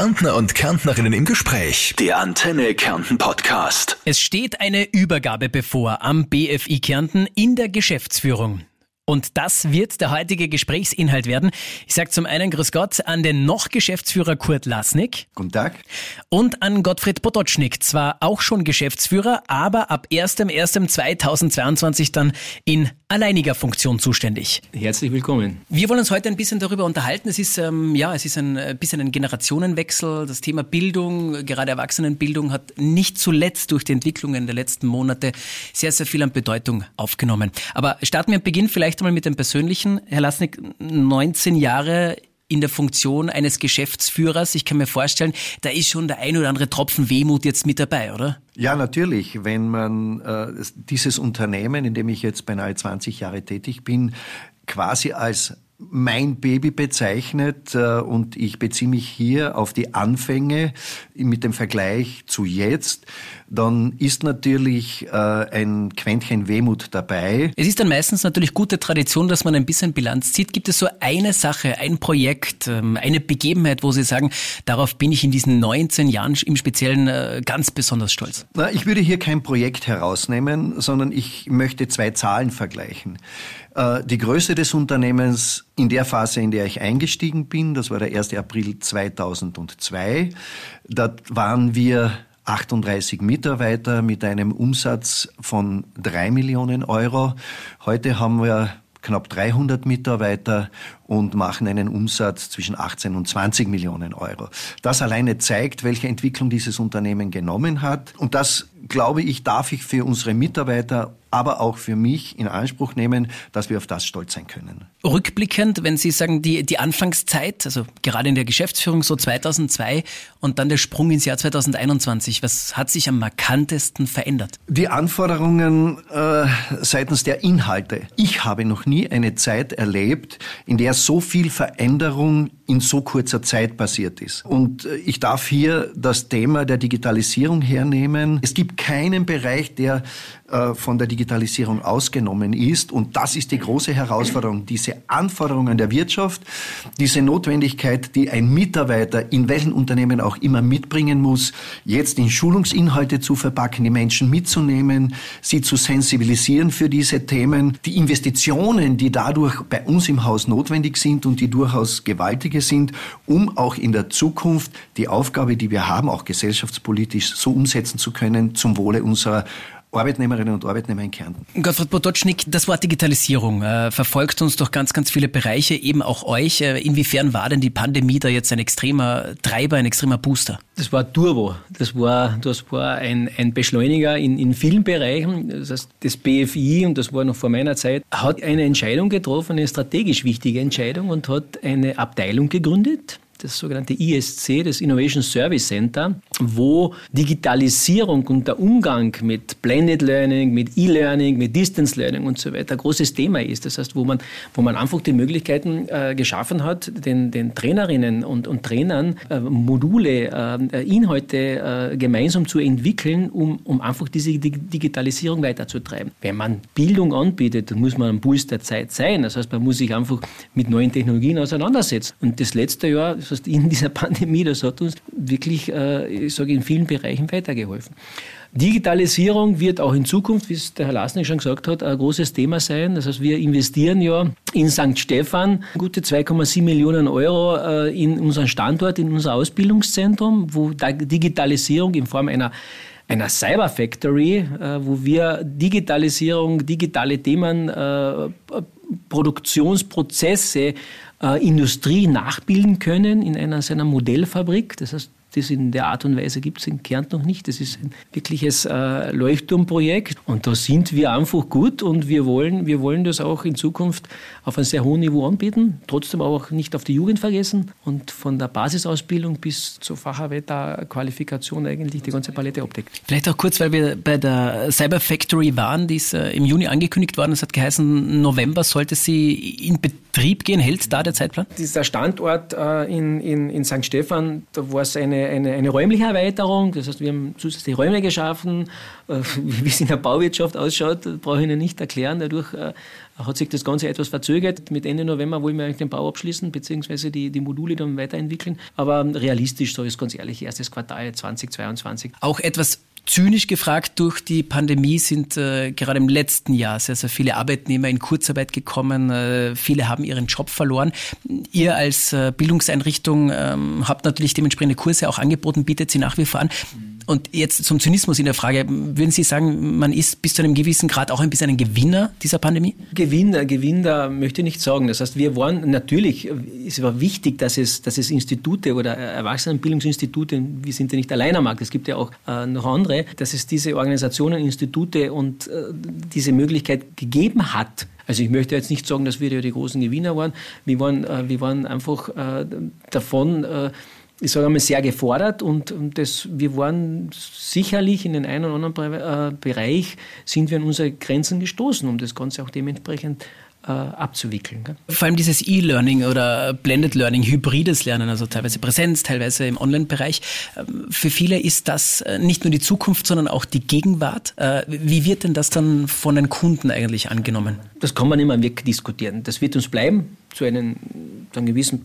Kärntner und Kärntnerinnen im Gespräch. Der Antenne Kärnten Podcast. Es steht eine Übergabe bevor am BFI Kärnten in der Geschäftsführung. Und das wird der heutige Gesprächsinhalt werden. Ich sage zum einen Grüß Gott an den noch Geschäftsführer Kurt Lasnik. Guten Tag. Und an Gottfried Potocznik, zwar auch schon Geschäftsführer, aber ab 1.1.2022 dann in alleiniger Funktion zuständig. Herzlich willkommen. Wir wollen uns heute ein bisschen darüber unterhalten. Es ist, ähm, ja, es ist ein äh, bisschen ein Generationenwechsel. Das Thema Bildung, gerade Erwachsenenbildung, hat nicht zuletzt durch die Entwicklungen der letzten Monate sehr, sehr viel an Bedeutung aufgenommen. Aber starten wir am Beginn vielleicht einmal mit dem Persönlichen. Herr Lasnik, 19 Jahre in der Funktion eines Geschäftsführers. Ich kann mir vorstellen, da ist schon der ein oder andere Tropfen Wehmut jetzt mit dabei, oder? Ja, natürlich. Wenn man äh, dieses Unternehmen, in dem ich jetzt beinahe 20 Jahre tätig bin, quasi als mein Baby bezeichnet äh, und ich beziehe mich hier auf die Anfänge mit dem Vergleich zu jetzt, dann ist natürlich äh, ein Quäntchen Wehmut dabei. Es ist dann meistens natürlich gute Tradition, dass man ein bisschen Bilanz zieht. Gibt es so eine Sache, ein Projekt, ähm, eine Begebenheit, wo Sie sagen, darauf bin ich in diesen 19 Jahren im Speziellen äh, ganz besonders stolz? Ich würde hier kein Projekt herausnehmen, sondern ich möchte zwei Zahlen vergleichen. Äh, die Größe des Unternehmens in der Phase, in der ich eingestiegen bin, das war der 1. April 2002, da waren wir 38 Mitarbeiter mit einem Umsatz von 3 Millionen Euro. Heute haben wir knapp 300 Mitarbeiter und machen einen Umsatz zwischen 18 und 20 Millionen Euro. Das alleine zeigt, welche Entwicklung dieses Unternehmen genommen hat. Und das, glaube ich, darf ich für unsere Mitarbeiter aber auch für mich in Anspruch nehmen, dass wir auf das stolz sein können. Rückblickend, wenn Sie sagen, die, die Anfangszeit, also gerade in der Geschäftsführung so 2002 und dann der Sprung ins Jahr 2021, was hat sich am markantesten verändert? Die Anforderungen äh, seitens der Inhalte. Ich habe noch nie eine Zeit erlebt, in der so viel Veränderung in so kurzer Zeit passiert ist. Und äh, ich darf hier das Thema der Digitalisierung hernehmen. Es gibt keinen Bereich, der äh, von der Digitalisierung ausgenommen ist. Und das ist die große Herausforderung, diese Anforderungen der Wirtschaft, diese Notwendigkeit, die ein Mitarbeiter in welchen Unternehmen auch immer mitbringen muss, jetzt in Schulungsinhalte zu verpacken, die Menschen mitzunehmen, sie zu sensibilisieren für diese Themen, die Investitionen, die dadurch bei uns im Haus notwendig sind und die durchaus gewaltige sind, um auch in der Zukunft die Aufgabe, die wir haben, auch gesellschaftspolitisch so umsetzen zu können, zum Wohle unserer Arbeitnehmerinnen und Arbeitnehmer in Kärnten. Gottfried Potocznik, das Wort Digitalisierung äh, verfolgt uns durch ganz, ganz viele Bereiche, eben auch euch. Äh, inwiefern war denn die Pandemie da jetzt ein extremer Treiber, ein extremer Booster? Das war Turbo. Das war, das war ein, ein Beschleuniger in, in vielen Bereichen. Das heißt, das BFI, und das war noch vor meiner Zeit, hat eine Entscheidung getroffen, eine strategisch wichtige Entscheidung und hat eine Abteilung gegründet das sogenannte ISC, das Innovation Service Center, wo Digitalisierung und der Umgang mit Blended Learning, mit E-Learning, mit Distance Learning und so weiter ein großes Thema ist. Das heißt, wo man, wo man einfach die Möglichkeiten äh, geschaffen hat, den, den Trainerinnen und, und Trainern äh, Module, äh, Inhalte äh, gemeinsam zu entwickeln, um, um einfach diese Digitalisierung weiterzutreiben. Wenn man Bildung anbietet, dann muss man am Puls der Zeit sein. Das heißt, man muss sich einfach mit neuen Technologien auseinandersetzen. Und das letzte Jahr, das heißt, in dieser Pandemie, das hat uns wirklich, sage, in vielen Bereichen weitergeholfen. Digitalisierung wird auch in Zukunft, wie es der Herr Lasnik schon gesagt hat, ein großes Thema sein. Das heißt, wir investieren ja in St. Stephan gute 2,7 Millionen Euro äh, in unseren Standort, in unser Ausbildungszentrum, wo Digitalisierung in Form einer einer Cyber Factory, äh, wo wir Digitalisierung, digitale Themen, Produktionsprozesse äh, Industrie nachbilden können in einer seiner Modellfabrik. Das heißt, das in der Art und Weise gibt es in Kärnten noch nicht. Das ist ein wirkliches äh, Leuchtturmprojekt und da sind wir einfach gut und wir wollen, wir wollen das auch in Zukunft auf einem sehr hohen Niveau anbieten, trotzdem auch nicht auf die Jugend vergessen und von der Basisausbildung bis zur Facharbeiterqualifikation eigentlich die ganze Palette abdeckt. Vielleicht auch kurz, weil wir bei der Cyber Factory waren, die ist äh, im Juni angekündigt worden. Es hat geheißen, November sollte sie in Betrieb Betrieb gehen? Hält da der Zeitplan? Dieser Standort äh, in, in, in St. Stephan, da war es eine, eine, eine räumliche Erweiterung. Das heißt, wir haben zusätzliche Räume geschaffen. Äh, wie es in der Bauwirtschaft ausschaut, brauche ich Ihnen nicht erklären. Dadurch äh, hat sich das Ganze etwas verzögert. Mit Ende November wollen wir eigentlich den Bau abschließen, beziehungsweise die, die Module dann weiterentwickeln. Aber realistisch, so ist ganz ehrlich, erstes Quartal 2022. Auch etwas zynisch gefragt, durch die Pandemie sind äh, gerade im letzten Jahr sehr, sehr viele Arbeitnehmer in Kurzarbeit gekommen. Äh, viele haben ihren Job verloren. Ihr als äh, Bildungseinrichtung ähm, habt natürlich dementsprechende Kurse auch angeboten, bietet sie nach wie vor an. Und jetzt zum Zynismus in der Frage. Würden Sie sagen, man ist bis zu einem gewissen Grad auch ein bisschen ein Gewinner dieser Pandemie? Gewinner, Gewinner möchte ich nicht sagen. Das heißt, wir waren natürlich, es war wichtig, dass es, dass es Institute oder Erwachsenenbildungsinstitute, wir sind ja nicht allein am Markt, es gibt ja auch äh, noch andere, dass es diese Organisationen, Institute und äh, diese Möglichkeit gegeben hat, also ich möchte jetzt nicht sagen, dass wir ja die großen Gewinner waren. Wir waren, äh, wir waren einfach äh, davon äh, ich sage einmal, sehr gefordert und, und das, wir waren sicherlich in den einen oder anderen äh, Bereich, sind wir an unsere Grenzen gestoßen, um das Ganze auch dementsprechend äh, abzuwickeln. Gell? Vor allem dieses E-Learning oder Blended Learning, hybrides Lernen, also teilweise Präsenz, teilweise im Online-Bereich. Ähm, für viele ist das äh, nicht nur die Zukunft, sondern auch die Gegenwart. Wie wird denn das dann von den Kunden eigentlich angenommen? Das kann man immer wirklich diskutieren. Das wird uns bleiben zu einem, zu einem gewissen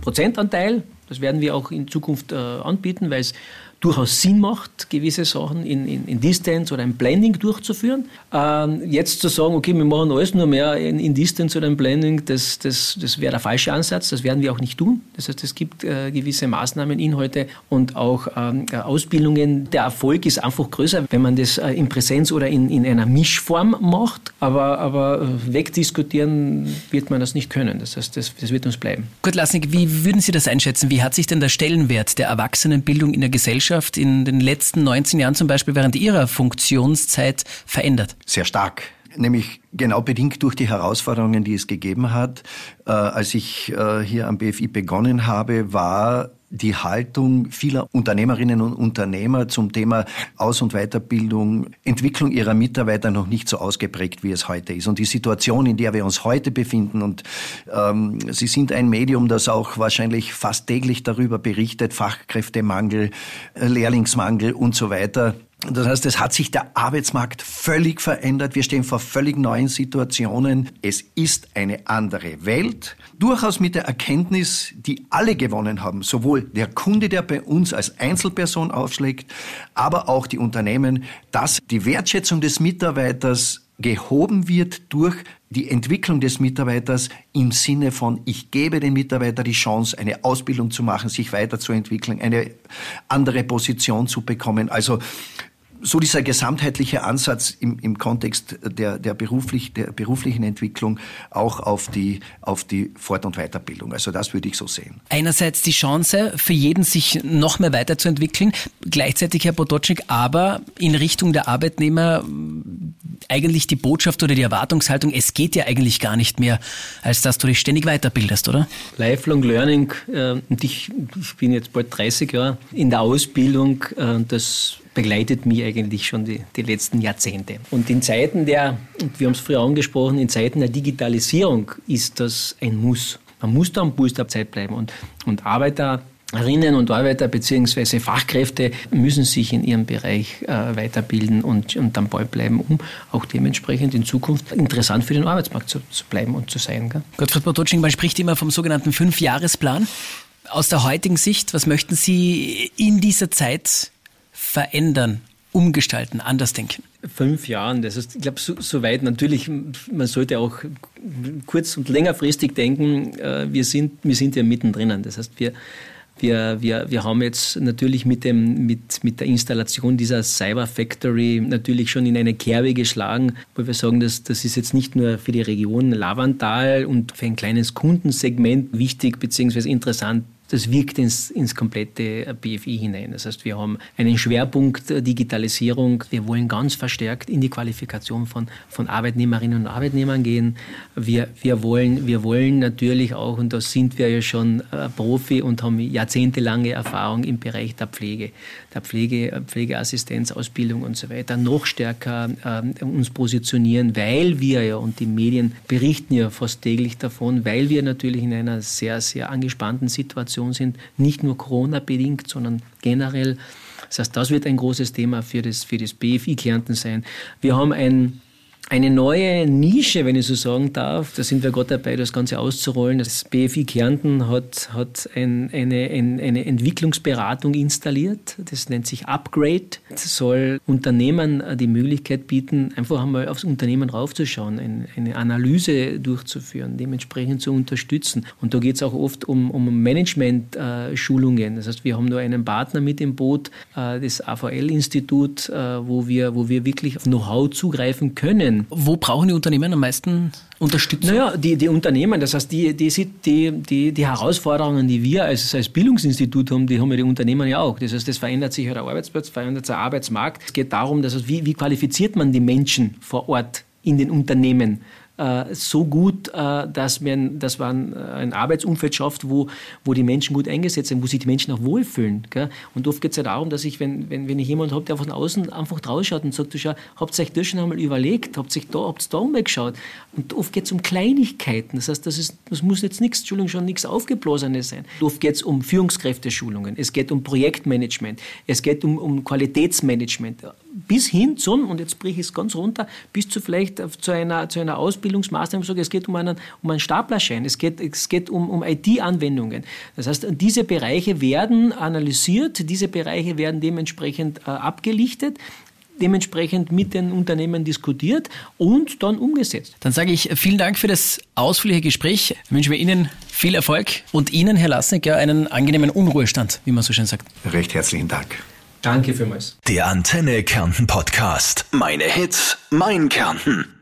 Prozentanteil. Das werden wir auch in Zukunft äh, anbieten, weil es durchaus Sinn macht, gewisse Sachen in, in, in Distance oder im Blending durchzuführen. Ähm, jetzt zu sagen, okay, wir machen alles nur mehr in, in Distance oder im Blending, das, das, das wäre der falsche Ansatz. Das werden wir auch nicht tun. Das heißt, es gibt äh, gewisse Maßnahmen, Inhalte und auch ähm, äh, Ausbildungen. Der Erfolg ist einfach größer, wenn man das äh, in Präsenz oder in, in einer Mischform macht. Aber, aber äh, wegdiskutieren wird man das nicht können. Das heißt, das, das wird uns bleiben. Gut, Lasnik, wie würden Sie das einschätzen? Wie hat sich denn der Stellenwert der Erwachsenenbildung in der Gesellschaft Gesellschaft in den letzten 19 Jahren zum Beispiel während Ihrer Funktionszeit verändert? Sehr stark nämlich genau bedingt durch die Herausforderungen, die es gegeben hat. Äh, als ich äh, hier am BFI begonnen habe, war die Haltung vieler Unternehmerinnen und Unternehmer zum Thema Aus- und Weiterbildung, Entwicklung ihrer Mitarbeiter noch nicht so ausgeprägt, wie es heute ist. Und die Situation, in der wir uns heute befinden, und ähm, Sie sind ein Medium, das auch wahrscheinlich fast täglich darüber berichtet, Fachkräftemangel, äh, Lehrlingsmangel und so weiter. Das heißt, es hat sich der Arbeitsmarkt völlig verändert. Wir stehen vor völlig neuen Situationen. Es ist eine andere Welt. Durchaus mit der Erkenntnis, die alle gewonnen haben. Sowohl der Kunde, der bei uns als Einzelperson aufschlägt, aber auch die Unternehmen, dass die Wertschätzung des Mitarbeiters gehoben wird durch die Entwicklung des Mitarbeiters im Sinne von, ich gebe dem Mitarbeiter die Chance, eine Ausbildung zu machen, sich weiterzuentwickeln, eine andere Position zu bekommen. Also so dieser gesamtheitliche Ansatz im, im Kontext der, der, beruflich, der beruflichen Entwicklung auch auf die, auf die Fort- und Weiterbildung. Also das würde ich so sehen. Einerseits die Chance für jeden, sich noch mehr weiterzuentwickeln, gleichzeitig, Herr Potocznik, aber in Richtung der Arbeitnehmer eigentlich die Botschaft oder die Erwartungshaltung, es geht ja eigentlich gar nicht mehr, als dass du dich ständig weiterbildest, oder? Lifelong Learning. Äh, und ich, ich bin jetzt bald 30 Jahre in der Ausbildung. Äh, das begleitet mich eigentlich schon die, die letzten Jahrzehnte. Und in Zeiten der, wir haben es früher angesprochen, in Zeiten der Digitalisierung ist das ein Muss. Man muss da am Puls der Zeit bleiben und, und Arbeiter Arbeiterinnen und Arbeiter bzw. Fachkräfte müssen sich in ihrem Bereich äh, weiterbilden und, und am Ball bleiben, um auch dementsprechend in Zukunft interessant für den Arbeitsmarkt zu, zu bleiben und zu sein. Gell? Gottfried Botocznik, man spricht immer vom sogenannten Fünfjahresplan. Aus der heutigen Sicht, was möchten Sie in dieser Zeit verändern, umgestalten, anders denken? Fünf Jahren, das ist, ich glaube, so, so, weit natürlich, man sollte auch kurz- und längerfristig denken, äh, wir, sind, wir sind ja mittendrin. Das heißt, wir, wir, wir, wir haben jetzt natürlich mit, dem, mit, mit der Installation dieser Cyber Factory natürlich schon in eine Kerbe geschlagen, wo wir sagen, dass, das ist jetzt nicht nur für die Region Lavantal und für ein kleines Kundensegment wichtig bzw. interessant, das wirkt ins, ins komplette BFI hinein. Das heißt, wir haben einen Schwerpunkt Digitalisierung. Wir wollen ganz verstärkt in die Qualifikation von, von Arbeitnehmerinnen und Arbeitnehmern gehen. Wir, wir, wollen, wir wollen natürlich auch, und da sind wir ja schon äh, Profi und haben jahrzehntelange Erfahrung im Bereich der Pflege, der Pflege, Pflegeassistenzausbildung und so weiter, noch stärker äh, uns positionieren, weil wir ja, und die Medien berichten ja fast täglich davon, weil wir natürlich in einer sehr, sehr angespannten Situation sind, nicht nur Corona-bedingt, sondern generell. Das heißt, das wird ein großes Thema für das, für das BFI Kärnten sein. Wir haben ein eine neue Nische, wenn ich so sagen darf. Da sind wir gerade dabei, das Ganze auszurollen. Das BFI Kärnten hat, hat ein, eine, ein, eine Entwicklungsberatung installiert. Das nennt sich Upgrade. Das soll Unternehmen die Möglichkeit bieten, einfach einmal aufs Unternehmen raufzuschauen, ein, eine Analyse durchzuführen, dementsprechend zu unterstützen. Und da geht es auch oft um, um Management-Schulungen. das heißt, wir haben da einen Partner mit im Boot, äh, das AVL-Institut, äh, wo, wir, wo wir wirklich auf Know-how zugreifen können wo brauchen die Unternehmen am meisten Unterstützung? Naja, die, die Unternehmen, das heißt, die, die, die, die, Herausforderungen, die wir als, als Bildungsinstitut haben, die haben ja die Unternehmen ja auch. Das heißt, das verändert sich der Arbeitsplatz, verändert sich der Arbeitsmarkt. Es geht darum, dass, wie, wie qualifiziert man die Menschen vor Ort in den Unternehmen? Äh, so gut, äh, dass man, dass man äh, ein Arbeitsumfeld schafft, wo, wo die Menschen gut eingesetzt sind, wo sich die Menschen auch wohlfühlen. Gell? Und oft geht es ja darum, dass ich, wenn, wenn, wenn ich jemanden habe, der von außen einfach rausschaut und sagt, du schau, habt ihr euch das schon einmal überlegt, habt ihr da, habt's da umgeschaut? Und oft geht es um Kleinigkeiten. Das heißt, das, ist, das muss jetzt nichts, Entschuldigung, schon nichts Aufgeblasenes sein. Oft geht es um Führungskräfteschulungen, es geht um Projektmanagement, es geht um, um Qualitätsmanagement. Bis hin zum, und jetzt breche ich es ganz runter, bis zu vielleicht zu einer, zu einer Ausbildung Ausbildungsmaßnahmen sage, es geht um einen, um einen Staplerschein, es geht, es geht um, um IT-Anwendungen. Das heißt, diese Bereiche werden analysiert, diese Bereiche werden dementsprechend äh, abgelichtet dementsprechend mit den Unternehmen diskutiert und dann umgesetzt. Dann sage ich vielen Dank für das ausführliche Gespräch. Ich wünsche mir Ihnen viel Erfolg und Ihnen, Herr Lassnick, einen angenehmen Unruhestand, wie man so schön sagt. Recht herzlichen Dank. Danke vielmals. Der Antenne Kärnten Podcast. Meine Hits, mein Kärnten.